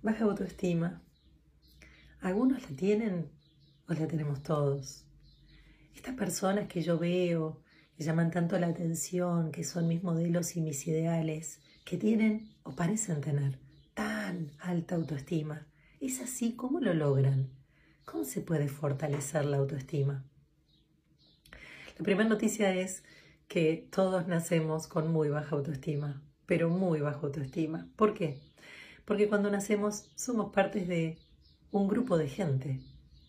Baja autoestima. Algunos la tienen o la tenemos todos. Estas personas que yo veo, que llaman tanto la atención, que son mis modelos y mis ideales, que tienen o parecen tener tan alta autoestima, ¿es así? ¿Cómo lo logran? ¿Cómo se puede fortalecer la autoestima? La primera noticia es que todos nacemos con muy baja autoestima, pero muy baja autoestima. ¿Por qué? Porque cuando nacemos somos partes de un grupo de gente,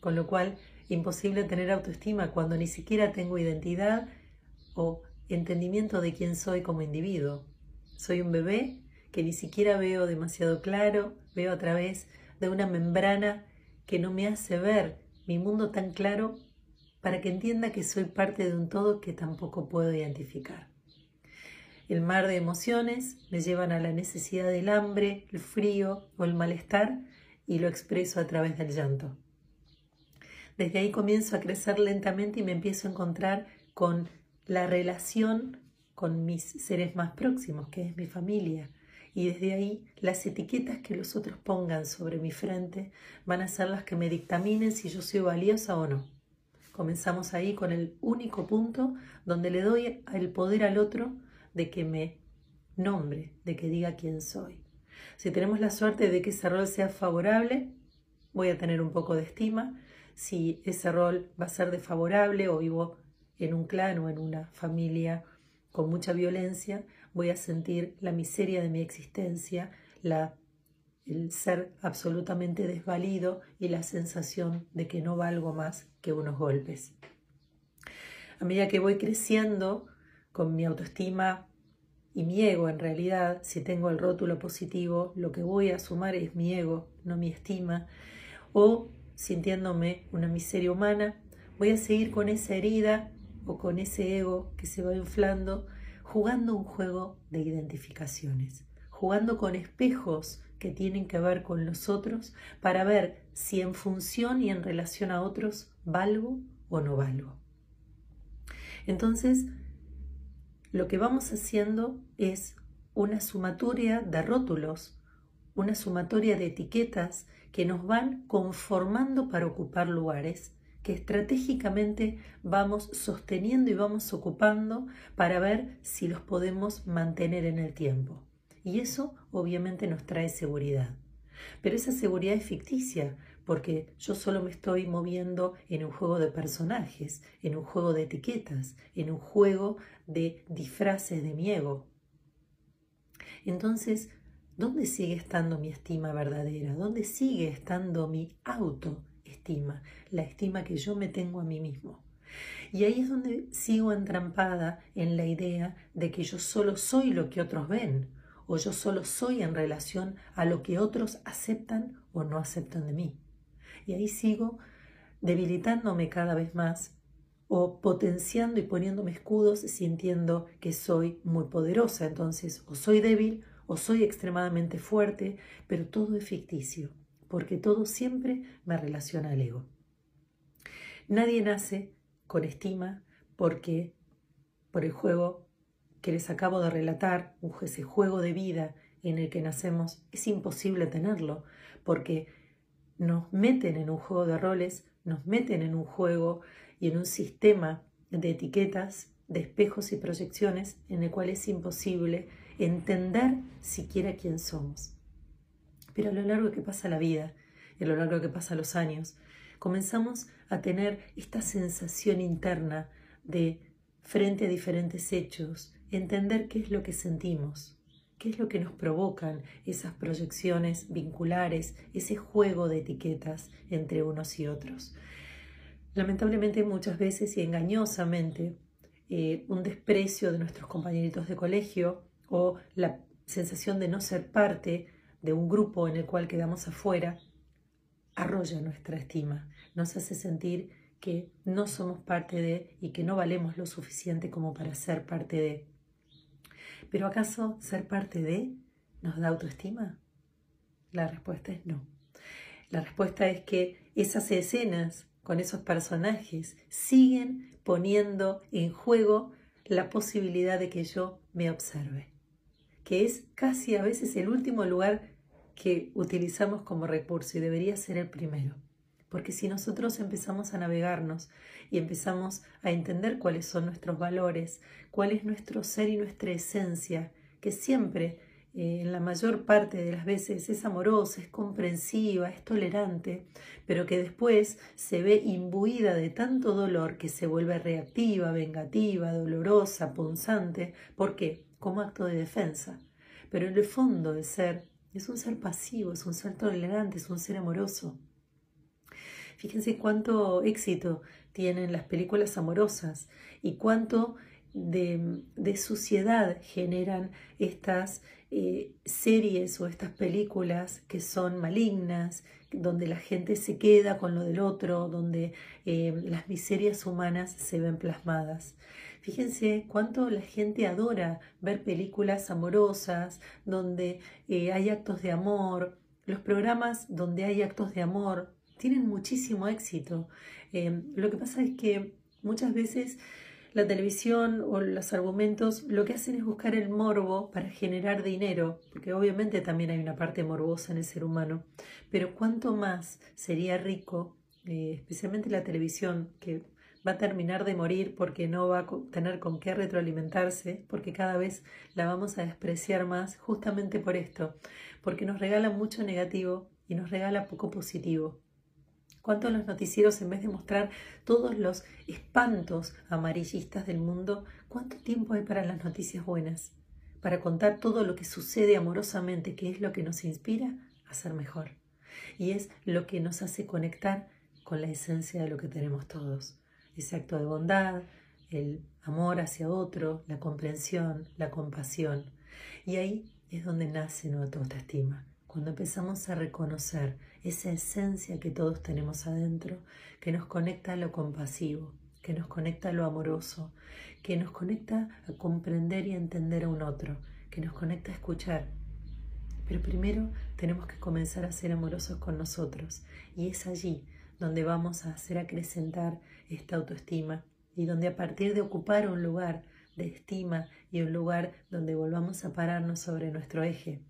con lo cual imposible tener autoestima cuando ni siquiera tengo identidad o entendimiento de quién soy como individuo. Soy un bebé que ni siquiera veo demasiado claro, veo a través de una membrana que no me hace ver mi mundo tan claro para que entienda que soy parte de un todo que tampoco puedo identificar. El mar de emociones me llevan a la necesidad del hambre, el frío o el malestar y lo expreso a través del llanto. Desde ahí comienzo a crecer lentamente y me empiezo a encontrar con la relación con mis seres más próximos, que es mi familia. Y desde ahí las etiquetas que los otros pongan sobre mi frente van a ser las que me dictaminen si yo soy valiosa o no. Comenzamos ahí con el único punto donde le doy el poder al otro de que me nombre, de que diga quién soy. Si tenemos la suerte de que ese rol sea favorable, voy a tener un poco de estima. Si ese rol va a ser desfavorable o vivo en un clan o en una familia con mucha violencia, voy a sentir la miseria de mi existencia, el ser absolutamente desvalido y la sensación de que no valgo más que unos golpes. A medida que voy creciendo con mi autoestima y mi ego, en realidad, si tengo el rótulo positivo, lo que voy a sumar es mi ego, no mi estima, o sintiéndome una miseria humana, voy a seguir con esa herida o con ese ego que se va inflando, jugando un juego de identificaciones, jugando con espejos que tienen que ver con los otros para ver si en función y en relación a otros valgo o no valgo. Entonces, lo que vamos haciendo es una sumatoria de rótulos, una sumatoria de etiquetas que nos van conformando para ocupar lugares que estratégicamente vamos sosteniendo y vamos ocupando para ver si los podemos mantener en el tiempo. Y eso obviamente nos trae seguridad. Pero esa seguridad es ficticia, porque yo solo me estoy moviendo en un juego de personajes, en un juego de etiquetas, en un juego de disfraces de mi ego. Entonces, ¿dónde sigue estando mi estima verdadera? ¿Dónde sigue estando mi autoestima? La estima que yo me tengo a mí mismo. Y ahí es donde sigo entrampada en la idea de que yo solo soy lo que otros ven, o yo solo soy en relación a lo que otros aceptan o no aceptan de mí. Y ahí sigo debilitándome cada vez más o potenciando y poniéndome escudos sintiendo que soy muy poderosa. Entonces, o soy débil o soy extremadamente fuerte, pero todo es ficticio, porque todo siempre me relaciona al ego. Nadie nace con estima porque por el juego que les acabo de relatar, ese juego de vida en el que nacemos, es imposible tenerlo, porque nos meten en un juego de roles, nos meten en un juego y en un sistema de etiquetas, de espejos y proyecciones en el cual es imposible entender siquiera quién somos. Pero a lo largo que pasa la vida, a lo largo que pasan los años, comenzamos a tener esta sensación interna de frente a diferentes hechos, entender qué es lo que sentimos, qué es lo que nos provocan esas proyecciones vinculares, ese juego de etiquetas entre unos y otros. Lamentablemente muchas veces y engañosamente eh, un desprecio de nuestros compañeritos de colegio o la sensación de no ser parte de un grupo en el cual quedamos afuera arrolla nuestra estima, nos hace sentir que no somos parte de y que no valemos lo suficiente como para ser parte de. Pero ¿acaso ser parte de nos da autoestima? La respuesta es no. La respuesta es que esas escenas con esos personajes siguen poniendo en juego la posibilidad de que yo me observe, que es casi a veces el último lugar que utilizamos como recurso y debería ser el primero. Porque si nosotros empezamos a navegarnos y empezamos a entender cuáles son nuestros valores, cuál es nuestro ser y nuestra esencia, que siempre, eh, en la mayor parte de las veces, es amorosa, es comprensiva, es tolerante, pero que después se ve imbuida de tanto dolor que se vuelve reactiva, vengativa, dolorosa, punzante. ¿Por qué? Como acto de defensa. Pero en el fondo de ser es un ser pasivo, es un ser tolerante, es un ser amoroso. Fíjense cuánto éxito tienen las películas amorosas y cuánto de, suciedad generan estas eh, series o estas películas que son malignas, donde la gente se queda con lo del otro, donde eh, las miserias humanas se ven plasmadas. Fíjense cuánto la gente adora ver películas amorosas, donde eh, hay actos de amor, los programas donde hay actos de amor, tienen muchísimo éxito. Em, lo que pasa es que muchas veces la televisión o los argumentos lo que hacen es buscar el morbo para generar dinero, porque obviamente también hay una parte morbosa en el ser humano, pero cuánto más sería rico, eh, especialmente la televisión, que va a terminar de morir porque no va a tener con qué retroalimentarse, porque cada vez la vamos a despreciar más justamente por esto, porque nos regala mucho negativo y nos regala poco positivo. ¿Cuántos los noticieros, en vez de mostrar todos los espantos amarillistas del mundo, cuánto tiempo hay para las noticias buenas? Para contar todo lo que sucede amorosamente, que es lo que nos inspira a ser mejor. Y es lo que nos hace conectar con la esencia de lo que tenemos todos. Ese acto de bondad, el amor hacia otro, la comprensión, la compasión. Y ahí es donde nace nuestra autoestima cuando empezamos a reconocer esa esencia que todos tenemos adentro, que nos conecta a lo compasivo, que nos conecta a lo amoroso, que nos conecta a comprender y entender a un otro, que nos conecta a escuchar. Pero primero tenemos que comenzar a ser amorosos con nosotros y es allí donde vamos a hacer acrecentar esta autoestima y donde a partir de ocupar un lugar de estima y un lugar donde volvamos a pararnos sobre nuestro eje,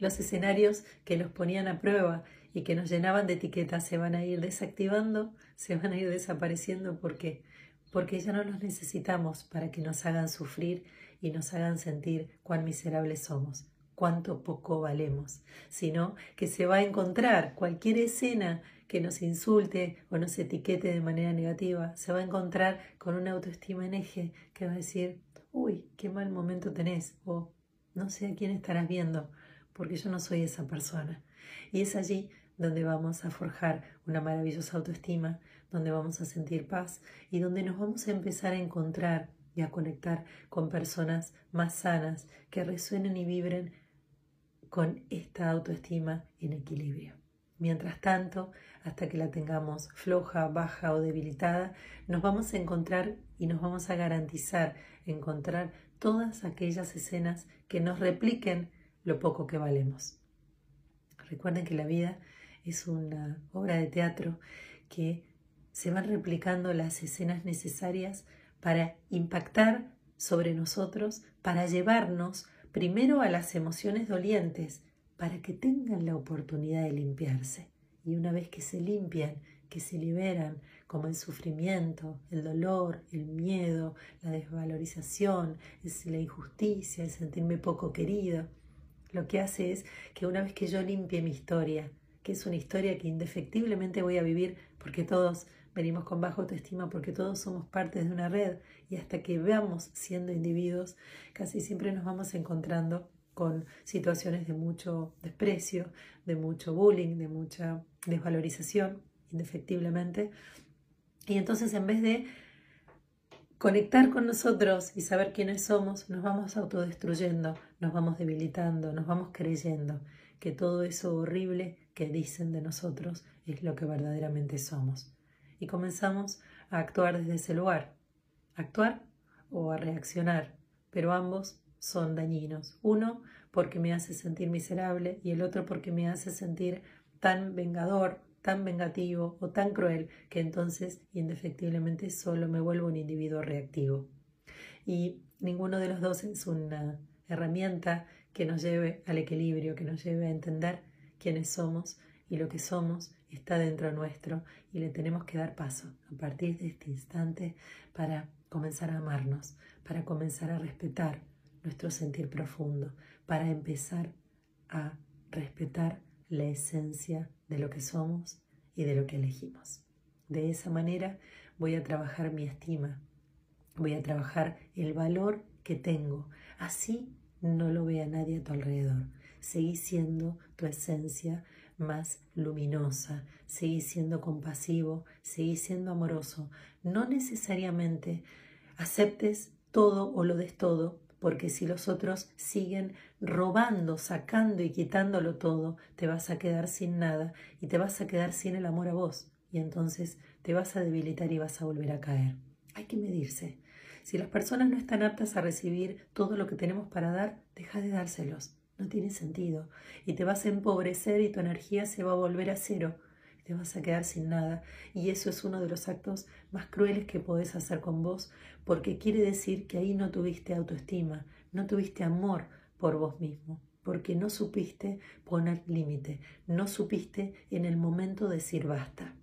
los escenarios que nos ponían a prueba y que nos llenaban de etiquetas se van a ir desactivando, se van a ir desapareciendo. ¿Por qué? Porque ya no los necesitamos para que nos hagan sufrir y nos hagan sentir cuán miserables somos, cuánto poco valemos, sino que se va a encontrar cualquier escena que nos insulte o nos etiquete de manera negativa, se va a encontrar con una autoestima en eje que va a decir, uy, qué mal momento tenés, o no sé a quién estarás viendo, porque yo no soy esa persona. Y es allí donde vamos a forjar una maravillosa autoestima, donde vamos a sentir paz y donde nos vamos a empezar a encontrar y a conectar con personas más sanas que resuenen y vibren con esta autoestima en equilibrio. Mientras tanto, hasta que la tengamos floja, baja o debilitada, nos vamos a encontrar y nos vamos a garantizar encontrar todas aquellas escenas que nos repliquen lo poco que valemos. Recuerden que la vida es una obra de teatro que se van replicando las escenas necesarias para impactar sobre nosotros, para llevarnos primero a las emociones dolientes, para que tengan la oportunidad de limpiarse. Y una vez que se limpian, que se liberan, como el sufrimiento, el dolor, el miedo, la desvalorización, la injusticia, el sentirme poco querido, lo que hace es que una vez que yo limpie mi historia, que es una historia que indefectiblemente voy a vivir porque todos venimos con baja autoestima, porque todos somos parte de una red y hasta que veamos siendo individuos, casi siempre nos vamos encontrando con situaciones de mucho desprecio, de mucho bullying, de mucha desvalorización, indefectiblemente. Y entonces en vez de conectar con nosotros y saber quiénes somos, nos vamos autodestruyendo, nos vamos debilitando, nos vamos creyendo que todo eso horrible que dicen de nosotros es lo que verdaderamente somos. Y comenzamos a actuar desde ese lugar, actuar o a reaccionar, pero ambos son dañinos. Uno porque me hace sentir miserable y el otro porque me hace sentir tan vengador, tan vengativo o tan cruel que entonces indefectiblemente solo me vuelvo un individuo reactivo. Y ninguno de los dos es una herramienta que nos lleve al equilibrio, que nos lleve a entender quiénes somos y lo que somos está dentro nuestro y le tenemos que dar paso a partir de este instante para comenzar a amarnos, para comenzar a respetar nuestro sentir profundo, para empezar a respetar la esencia de lo que somos y de lo que elegimos. De esa manera voy a trabajar mi estima, voy a trabajar el valor que tengo. Así no lo vea nadie a tu alrededor. Seguí siendo tu esencia más luminosa, seguí siendo compasivo, seguí siendo amoroso. No necesariamente aceptes todo o lo des todo, porque si los otros siguen robando, sacando y quitándolo todo, te vas a quedar sin nada y te vas a quedar sin el amor a vos. Y entonces te vas a debilitar y vas a volver a caer. Hay que medirse. Si las personas no están aptas a recibir todo lo que tenemos para dar, deja de dárselos. No tiene sentido. Y te vas a empobrecer y tu energía se va a volver a cero. Te vas a quedar sin nada. Y eso es uno de los actos más crueles que podés hacer con vos, porque quiere decir que ahí no tuviste autoestima, no tuviste amor por vos mismo porque no supiste poner límite, no supiste en el momento decir basta.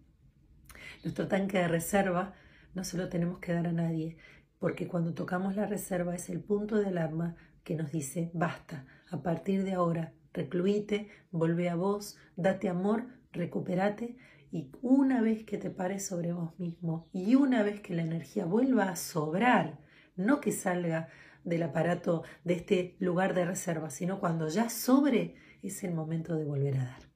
Nuestro tanque de reserva no se lo tenemos que dar a nadie, porque cuando tocamos la reserva es el punto de alarma que nos dice basta, a partir de ahora, recluite, volvé a vos, date amor, recupérate y una vez que te pares sobre vos mismo y una vez que la energía vuelva a sobrar, no que salga del aparato de este lugar de reserva, sino cuando ya sobre es el momento de volver a dar.